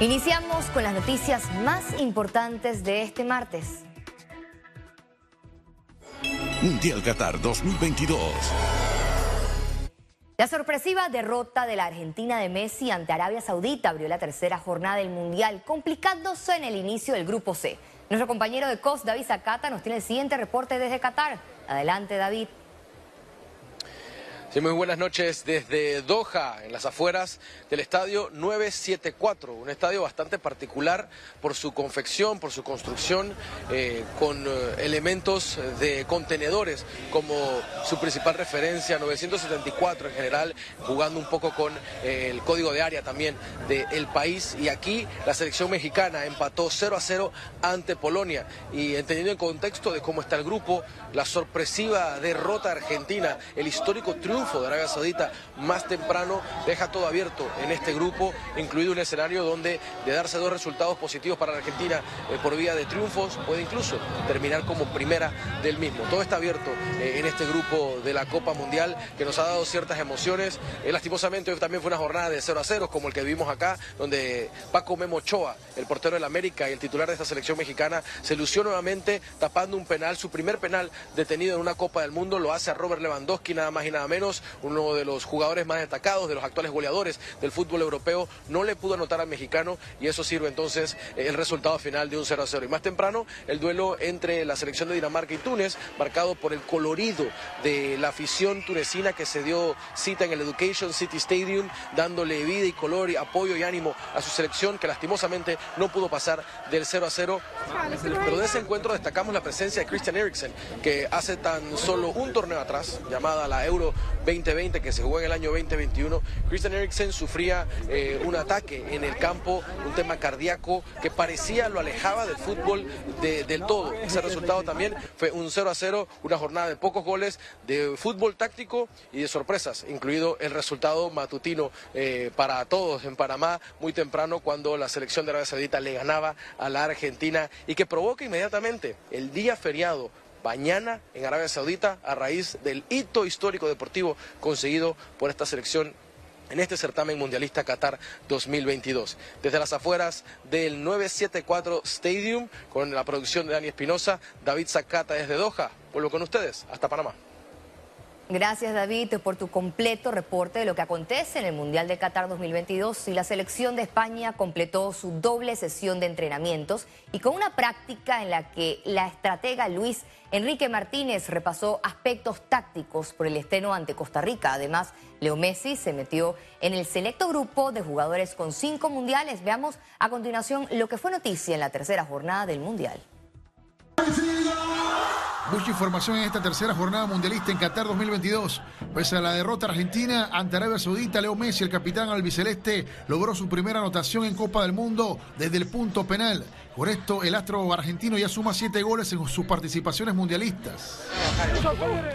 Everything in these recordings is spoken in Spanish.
Iniciamos con las noticias más importantes de este martes. Mundial Qatar 2022. La sorpresiva derrota de la Argentina de Messi ante Arabia Saudita abrió la tercera jornada del Mundial, complicándose en el inicio del Grupo C. Nuestro compañero de COS, David Zacata, nos tiene el siguiente reporte desde Qatar. Adelante, David. Sí, muy buenas noches desde Doha, en las afueras del estadio 974, un estadio bastante particular por su confección, por su construcción, eh, con eh, elementos de contenedores como su principal referencia, 974 en general, jugando un poco con eh, el código de área también del país. Y aquí la selección mexicana empató 0 a 0 ante Polonia. Y entendiendo el contexto de cómo está el grupo, la sorpresiva derrota argentina, el histórico triunfo triunfo de Arabia Saudita más temprano deja todo abierto en este grupo, incluido un escenario donde de darse dos resultados positivos para la Argentina eh, por vía de triunfos puede incluso terminar como primera del mismo. Todo está abierto eh, en este grupo de la Copa Mundial que nos ha dado ciertas emociones. Eh, lastimosamente hoy también fue una jornada de 0 a 0 como el que vivimos acá, donde Paco Memo Ochoa, el portero del América y el titular de esta selección mexicana, se lució nuevamente tapando un penal, su primer penal detenido en una Copa del Mundo, lo hace a Robert Lewandowski nada más y nada menos uno de los jugadores más destacados, de los actuales goleadores del fútbol europeo, no le pudo anotar al mexicano y eso sirve entonces eh, el resultado final de un 0 a 0. Y más temprano, el duelo entre la selección de Dinamarca y Túnez, marcado por el colorido de la afición tunecina que se dio cita en el Education City Stadium, dándole vida y color y apoyo y ánimo a su selección que lastimosamente no pudo pasar del 0 a 0. Pero de ese encuentro destacamos la presencia de Christian Eriksen, que hace tan solo un torneo atrás, llamada la Euro 2020 que se jugó en el año 2021, Christian Eriksen sufría eh, un ataque en el campo, un tema cardíaco que parecía lo alejaba del fútbol del todo. Ese resultado también fue un 0 a 0, una jornada de pocos goles, de fútbol táctico y de sorpresas, incluido el resultado matutino eh, para todos en Panamá muy temprano cuando la selección de Arabia Saudita le ganaba a la Argentina y que provoca inmediatamente el día feriado mañana en Arabia Saudita a raíz del hito histórico deportivo conseguido por esta selección en este certamen mundialista Qatar 2022. Desde las afueras del 974 Stadium, con la producción de Dani Espinosa, David Zacata desde Doha. Vuelvo con ustedes, hasta Panamá. Gracias David por tu completo reporte de lo que acontece en el Mundial de Qatar 2022 y la selección de España completó su doble sesión de entrenamientos y con una práctica en la que la estratega Luis Enrique Martínez repasó aspectos tácticos por el estreno ante Costa Rica. Además, Leo Messi se metió en el selecto grupo de jugadores con cinco mundiales. Veamos a continuación lo que fue noticia en la tercera jornada del Mundial. Mucha información en esta tercera jornada mundialista en Qatar 2022. Pese a la derrota argentina ante Arabia Saudita, Leo Messi, el capitán albiceleste, logró su primera anotación en Copa del Mundo desde el punto penal. Por esto, el astro argentino ya suma siete goles en sus participaciones mundialistas.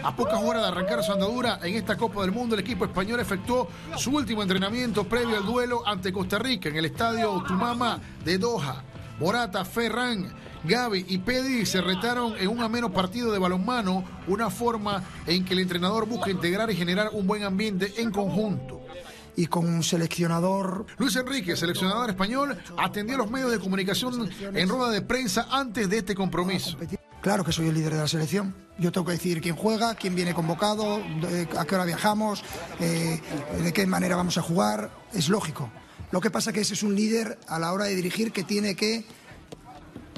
A pocas horas de arrancar su andadura en esta Copa del Mundo, el equipo español efectuó su último entrenamiento previo al duelo ante Costa Rica en el estadio Tumama de Doha. Morata, Ferran, Gaby y Pedri se retaron en un ameno partido de balonmano, una forma en que el entrenador busca integrar y generar un buen ambiente en conjunto y con un seleccionador. Luis Enrique, seleccionador español, atendió a los medios de comunicación en rueda de prensa antes de este compromiso. Claro que soy el líder de la selección. Yo tengo que decir quién juega, quién viene convocado, a qué hora viajamos, eh, de qué manera vamos a jugar. Es lógico. Lo que pasa es que ese es un líder a la hora de dirigir que tiene que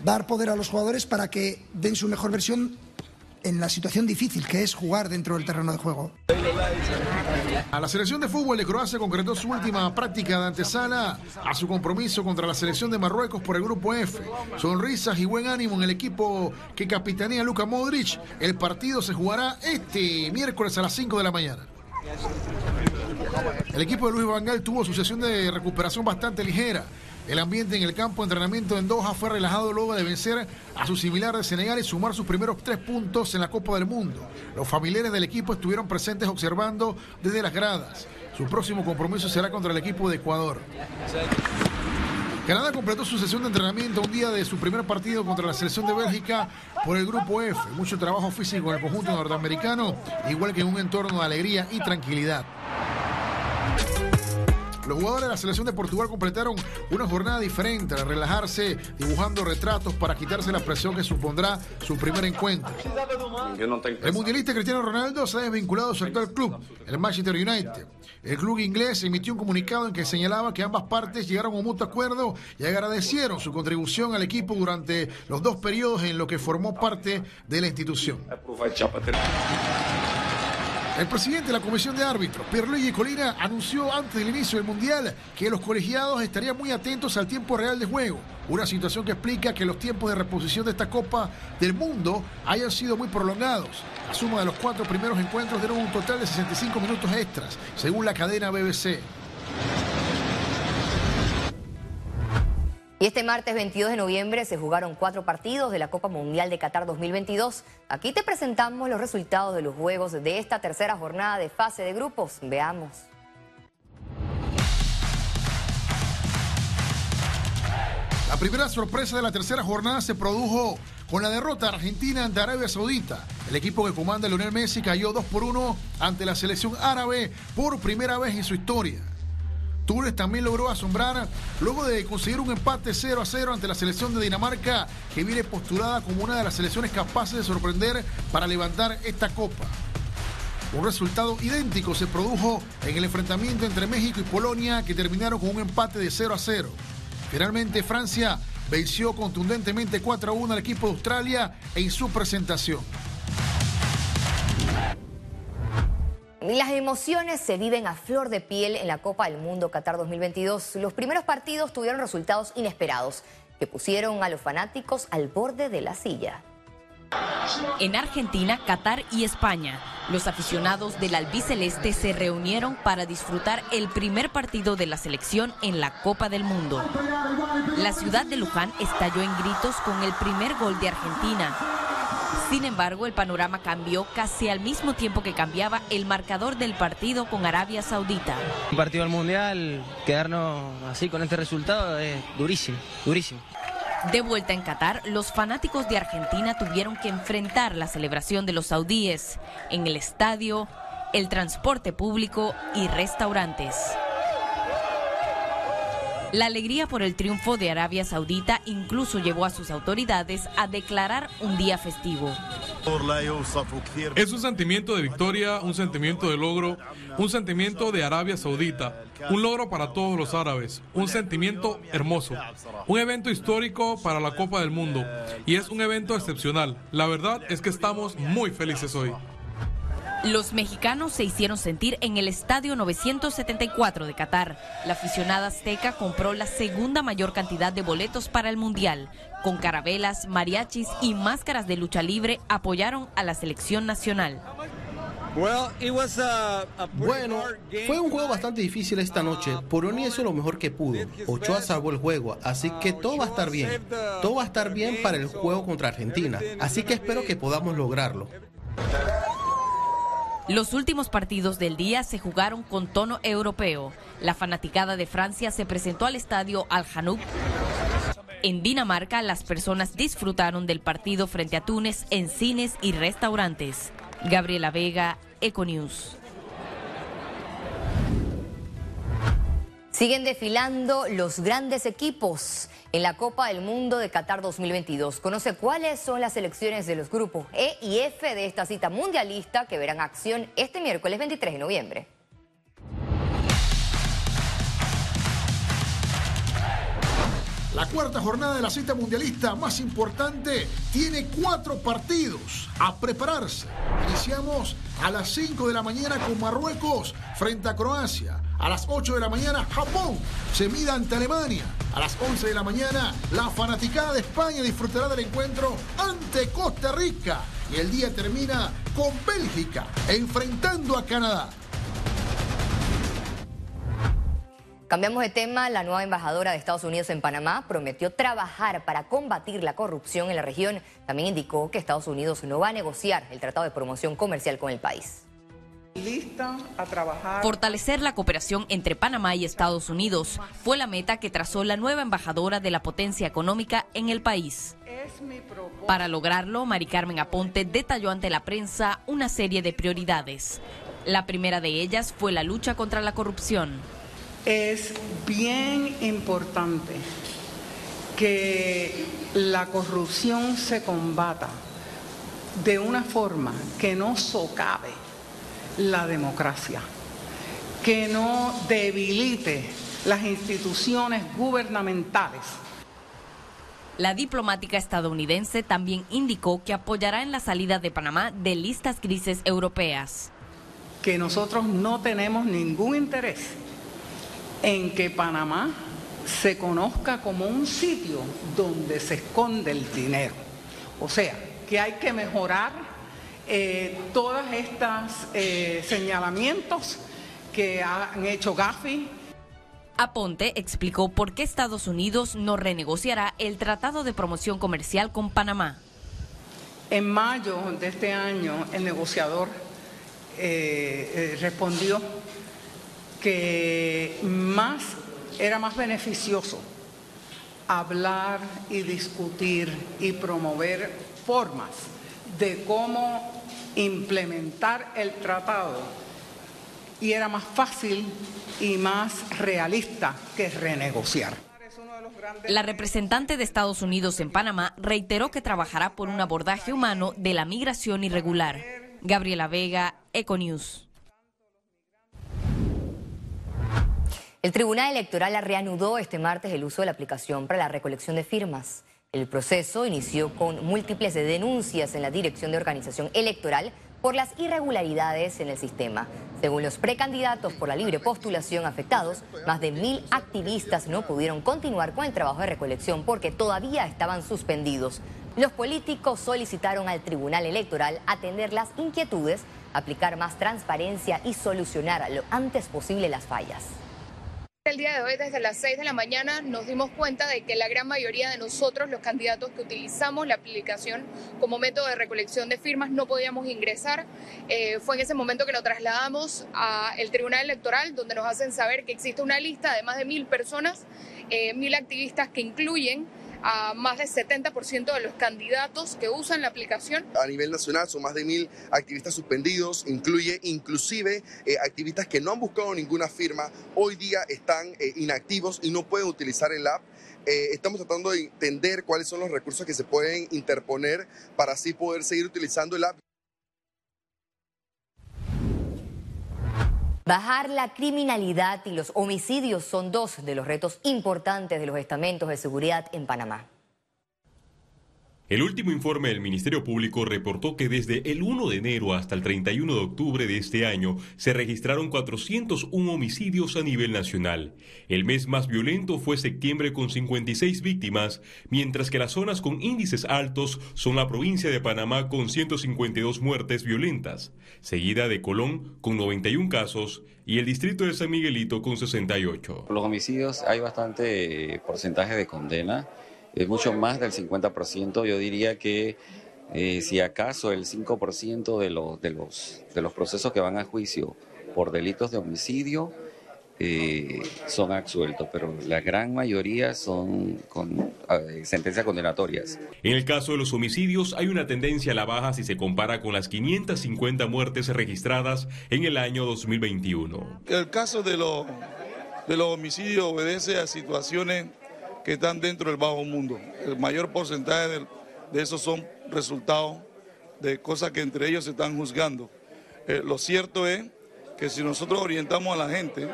dar poder a los jugadores para que den su mejor versión en la situación difícil que es jugar dentro del terreno de juego. A la selección de fútbol de Croacia concretó su última práctica de antesala a su compromiso contra la selección de Marruecos por el grupo F. Sonrisas y buen ánimo en el equipo que capitanea Luka Modric. El partido se jugará este miércoles a las 5 de la mañana. El equipo de Luis Vangal tuvo su sesión de recuperación bastante ligera. El ambiente en el campo de entrenamiento en Doha fue relajado luego de vencer a su similar de Senegal y sumar sus primeros tres puntos en la Copa del Mundo. Los familiares del equipo estuvieron presentes observando desde las gradas. Su próximo compromiso será contra el equipo de Ecuador. Canadá completó su sesión de entrenamiento un día de su primer partido contra la selección de Bélgica por el grupo F. Mucho trabajo físico en el conjunto norteamericano, igual que en un entorno de alegría y tranquilidad. Los jugadores de la selección de Portugal completaron una jornada diferente al relajarse, dibujando retratos para quitarse la presión que supondrá su primer encuentro. El mundialista Cristiano Ronaldo se ha desvinculado de su actual club, el Manchester United. El club inglés emitió un comunicado en que señalaba que ambas partes llegaron a un mutuo acuerdo y agradecieron su contribución al equipo durante los dos periodos en los que formó parte de la institución. El presidente de la Comisión de Árbitros, Pierluigi Colina, anunció antes del inicio del Mundial que los colegiados estarían muy atentos al tiempo real de juego. Una situación que explica que los tiempos de reposición de esta Copa del Mundo hayan sido muy prolongados. La suma de los cuatro primeros encuentros dieron un total de 65 minutos extras, según la cadena BBC. Y este martes 22 de noviembre se jugaron cuatro partidos de la Copa Mundial de Qatar 2022. Aquí te presentamos los resultados de los juegos de esta tercera jornada de fase de grupos. Veamos. La primera sorpresa de la tercera jornada se produjo con la derrota argentina ante Arabia Saudita. El equipo que comanda Lionel Messi cayó 2 por 1 ante la selección árabe por primera vez en su historia. Túnez también logró asombrar luego de conseguir un empate 0 a 0 ante la selección de Dinamarca, que viene postulada como una de las selecciones capaces de sorprender para levantar esta copa. Un resultado idéntico se produjo en el enfrentamiento entre México y Polonia, que terminaron con un empate de 0 a 0. Finalmente, Francia venció contundentemente 4 a 1 al equipo de Australia en su presentación. Las emociones se viven a flor de piel en la Copa del Mundo Qatar 2022. Los primeros partidos tuvieron resultados inesperados que pusieron a los fanáticos al borde de la silla. En Argentina, Qatar y España, los aficionados del albiceleste se reunieron para disfrutar el primer partido de la selección en la Copa del Mundo. La ciudad de Luján estalló en gritos con el primer gol de Argentina. Sin embargo, el panorama cambió casi al mismo tiempo que cambiaba el marcador del partido con Arabia Saudita. Un partido al Mundial, quedarnos así con este resultado es durísimo, durísimo. De vuelta en Qatar, los fanáticos de Argentina tuvieron que enfrentar la celebración de los saudíes en el estadio, el transporte público y restaurantes. La alegría por el triunfo de Arabia Saudita incluso llevó a sus autoridades a declarar un día festivo. Es un sentimiento de victoria, un sentimiento de logro, un sentimiento de Arabia Saudita, un logro para todos los árabes, un sentimiento hermoso, un evento histórico para la Copa del Mundo y es un evento excepcional. La verdad es que estamos muy felices hoy. Los mexicanos se hicieron sentir en el Estadio 974 de Qatar. La aficionada azteca compró la segunda mayor cantidad de boletos para el Mundial. Con carabelas, mariachis y máscaras de lucha libre apoyaron a la selección nacional. Bueno, fue un juego bastante difícil esta noche. Polonia hizo lo mejor que pudo. Ochoa salvó el juego, así que todo va a estar bien. Todo va a estar bien para el juego contra Argentina. Así que espero que podamos lograrlo. Los últimos partidos del día se jugaron con tono europeo. La fanaticada de Francia se presentó al estadio Al Hanouk. En Dinamarca, las personas disfrutaron del partido frente a Túnez en cines y restaurantes. Gabriela Vega, Econews. Siguen desfilando los grandes equipos en la Copa del Mundo de Qatar 2022. Conoce cuáles son las selecciones de los grupos E y F de esta cita mundialista que verán acción este miércoles 23 de noviembre. La cuarta jornada de la cita mundialista más importante tiene cuatro partidos a prepararse. Iniciamos a las 5 de la mañana con Marruecos frente a Croacia. A las 8 de la mañana, Japón se mida ante Alemania. A las 11 de la mañana, la fanaticada de España disfrutará del encuentro ante Costa Rica. Y el día termina con Bélgica enfrentando a Canadá. Cambiamos de tema. La nueva embajadora de Estados Unidos en Panamá prometió trabajar para combatir la corrupción en la región. También indicó que Estados Unidos no va a negociar el Tratado de Promoción Comercial con el país. Lista a trabajar. Fortalecer la cooperación entre Panamá y Estados Unidos fue la meta que trazó la nueva embajadora de la potencia económica en el país. Para lograrlo, Mari Carmen Aponte detalló ante la prensa una serie de prioridades. La primera de ellas fue la lucha contra la corrupción. Es bien importante que la corrupción se combata de una forma que no socave la democracia, que no debilite las instituciones gubernamentales. La diplomática estadounidense también indicó que apoyará en la salida de Panamá de listas grises europeas. Que nosotros no tenemos ningún interés en que Panamá se conozca como un sitio donde se esconde el dinero. O sea, que hay que mejorar eh, todos estos eh, señalamientos que han hecho Gafi. Aponte explicó por qué Estados Unidos no renegociará el Tratado de Promoción Comercial con Panamá. En mayo de este año, el negociador eh, respondió que más era más beneficioso hablar y discutir y promover formas de cómo implementar el tratado y era más fácil y más realista que renegociar. La representante de Estados Unidos en Panamá reiteró que trabajará por un abordaje humano de la migración irregular. Gabriela Vega, Econews. El Tribunal Electoral reanudó este martes el uso de la aplicación para la recolección de firmas. El proceso inició con múltiples denuncias en la Dirección de Organización Electoral por las irregularidades en el sistema. Según los precandidatos por la libre postulación afectados, más de mil activistas no pudieron continuar con el trabajo de recolección porque todavía estaban suspendidos. Los políticos solicitaron al Tribunal Electoral atender las inquietudes, aplicar más transparencia y solucionar lo antes posible las fallas. El día de hoy, desde las 6 de la mañana, nos dimos cuenta de que la gran mayoría de nosotros, los candidatos que utilizamos la aplicación como método de recolección de firmas, no podíamos ingresar. Eh, fue en ese momento que nos trasladamos al Tribunal Electoral, donde nos hacen saber que existe una lista de más de mil personas, eh, mil activistas que incluyen a más del 70% de los candidatos que usan la aplicación. A nivel nacional son más de mil activistas suspendidos, incluye inclusive eh, activistas que no han buscado ninguna firma, hoy día están eh, inactivos y no pueden utilizar el app. Eh, estamos tratando de entender cuáles son los recursos que se pueden interponer para así poder seguir utilizando el app. Bajar la criminalidad y los homicidios son dos de los retos importantes de los estamentos de seguridad en Panamá. El último informe del Ministerio Público reportó que desde el 1 de enero hasta el 31 de octubre de este año se registraron 401 homicidios a nivel nacional. El mes más violento fue septiembre con 56 víctimas, mientras que las zonas con índices altos son la provincia de Panamá con 152 muertes violentas, seguida de Colón con 91 casos y el distrito de San Miguelito con 68. Los homicidios hay bastante porcentaje de condena es mucho más del 50%. Yo diría que eh, si acaso el 5% de los, de, los, de los procesos que van a juicio por delitos de homicidio eh, son absueltos, pero la gran mayoría son con sentencias condenatorias. En el caso de los homicidios hay una tendencia a la baja si se compara con las 550 muertes registradas en el año 2021. El caso de, los de los homicidios obedece a situaciones que están dentro del bajo mundo. El mayor porcentaje de, de esos son resultados de cosas que entre ellos se están juzgando. Eh, lo cierto es que si nosotros orientamos a la gente,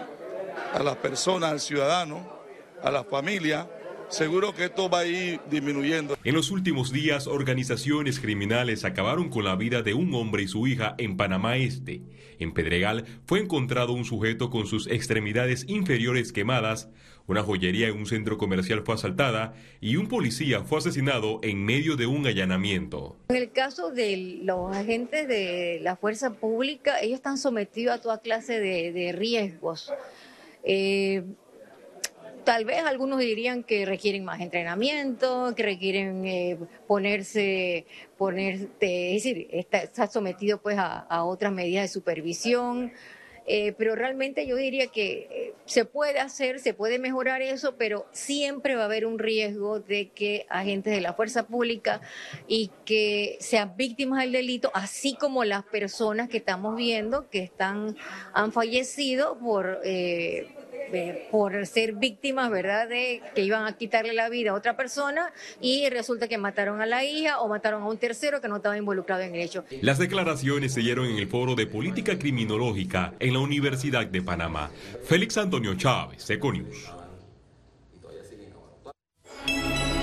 a las personas, al ciudadano, a la familia, seguro que esto va a ir disminuyendo. En los últimos días, organizaciones criminales acabaron con la vida de un hombre y su hija en Panamá Este. En Pedregal fue encontrado un sujeto con sus extremidades inferiores quemadas, una joyería en un centro comercial fue asaltada y un policía fue asesinado en medio de un allanamiento. En el caso de los agentes de la fuerza pública, ellos están sometidos a toda clase de, riesgos. Eh, tal vez algunos dirían que requieren más entrenamiento, que requieren eh, ponerse, ponerte, es decir, está, sometido pues a otras medidas de supervisión. Eh, pero realmente yo diría que eh, se puede hacer, se puede mejorar eso, pero siempre va a haber un riesgo de que agentes de la fuerza pública y que sean víctimas del delito, así como las personas que estamos viendo que están han fallecido por eh, por ser víctimas, ¿verdad?, de que iban a quitarle la vida a otra persona y resulta que mataron a la hija o mataron a un tercero que no estaba involucrado en el hecho. Las declaraciones se dieron en el foro de política criminológica en la Universidad de Panamá. Félix Antonio Chávez, Econius.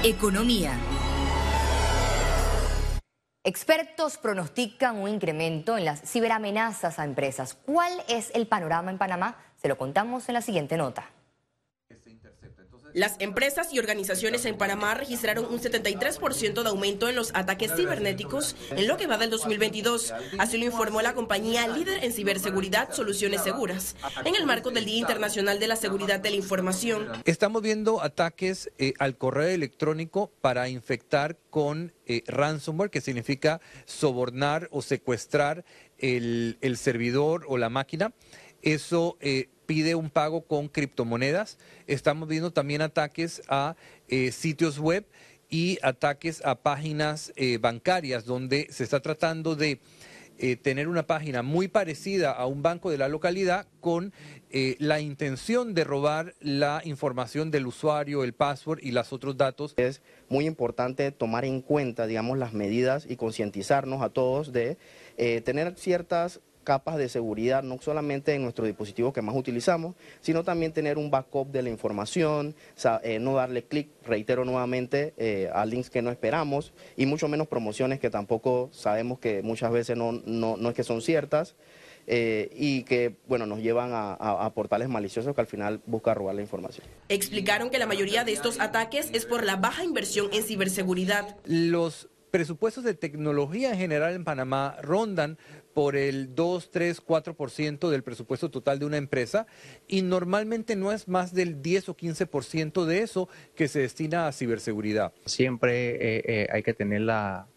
Economía. Expertos pronostican un incremento en las ciberamenazas a empresas. ¿Cuál es el panorama en Panamá? Se lo contamos en la siguiente nota. Las empresas y organizaciones en Panamá registraron un 73% de aumento en los ataques cibernéticos en lo que va del 2022. Así lo informó la compañía líder en ciberseguridad Soluciones Seguras, en el marco del Día Internacional de la Seguridad de la Información. Estamos viendo ataques eh, al correo electrónico para infectar con eh, ransomware, que significa sobornar o secuestrar el, servidor o la máquina. Eso eh, pide un pago con criptomonedas. Estamos viendo también ataques a eh, sitios web y ataques a páginas eh, bancarias donde se está tratando de tener una página muy parecida a un banco de la localidad con la intención de robar la información del usuario, el password y los otros datos. Es muy importante tomar en cuenta, digamos, las medidas y concientizarnos a todos de tener ciertas capas de seguridad, no solamente en nuestros dispositivos que más utilizamos, sino también tener un backup de la información, eh, no darle clic, reitero nuevamente, eh, a links que no esperamos y mucho menos promociones que tampoco sabemos que muchas veces no, no, es que son ciertas. Eh, y que bueno nos llevan a, a, portales maliciosos que al final buscan robar la información. Explicaron que la mayoría de estos ataques es por la baja inversión en ciberseguridad. Los presupuestos de tecnología en general en Panamá rondan por el 2, 3, 4% del presupuesto total de una empresa y normalmente no es más del 10 o 15% de eso que se destina a ciberseguridad. Siempre eh, eh, hay que tener la,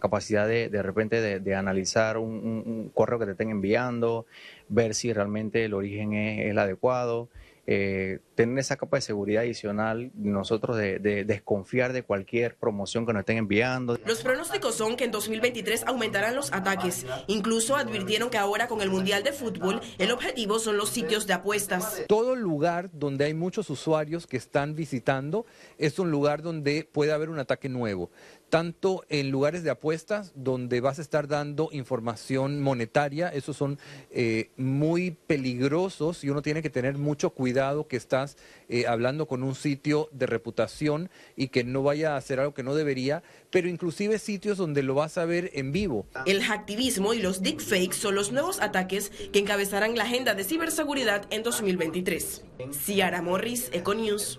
capacidad de, de repente de, analizar un, correo que te estén enviando, ver si realmente el origen es el adecuado. Eh, tener esa capa de seguridad adicional, nosotros de, desconfiar de cualquier promoción que nos estén enviando. Los pronósticos son que en 2023 aumentarán los ataques. Incluso advirtieron que ahora con el Mundial de Fútbol, el objetivo son los sitios de apuestas. Todo lugar donde hay muchos usuarios que están visitando es un lugar donde puede haber un ataque nuevo tanto en lugares de apuestas donde vas a estar dando información monetaria, esos son eh, muy peligrosos y uno tiene que tener mucho cuidado que estás eh, hablando con un sitio de reputación y que no vaya a hacer algo que no debería, pero inclusive sitios donde lo vas a ver en vivo. El hacktivismo y los deepfakes son los nuevos ataques que encabezarán la agenda de ciberseguridad en 2023. Ciara Morris, Econews.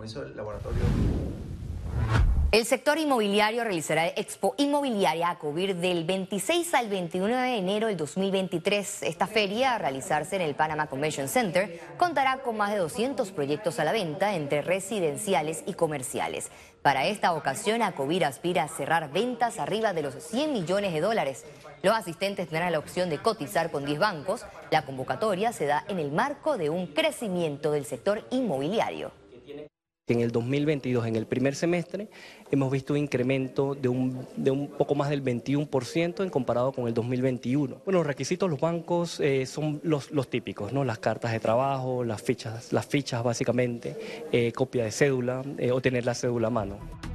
El sector inmobiliario realizará Expo Inmobiliaria a cubrir del 26 al 21 de enero del 2023. Esta feria, a realizarse en el Panama Convention Center, contará con más de 200 proyectos a la venta entre residenciales y comerciales. Para esta ocasión, Acovir aspira a cerrar ventas arriba de los 100 millones de dólares. Los asistentes tendrán la opción de cotizar con 10 bancos. La convocatoria se da en el marco de un crecimiento del sector inmobiliario en el 2022, en el primer semestre, hemos visto un incremento de un, de un poco más del 21% en comparado con el 2021. Bueno, los requisitos de los bancos eh, son los, los, típicos, ¿no? Las cartas de trabajo, las fichas, las fichas básicamente, eh, copia de cédula eh, o tener la cédula a mano.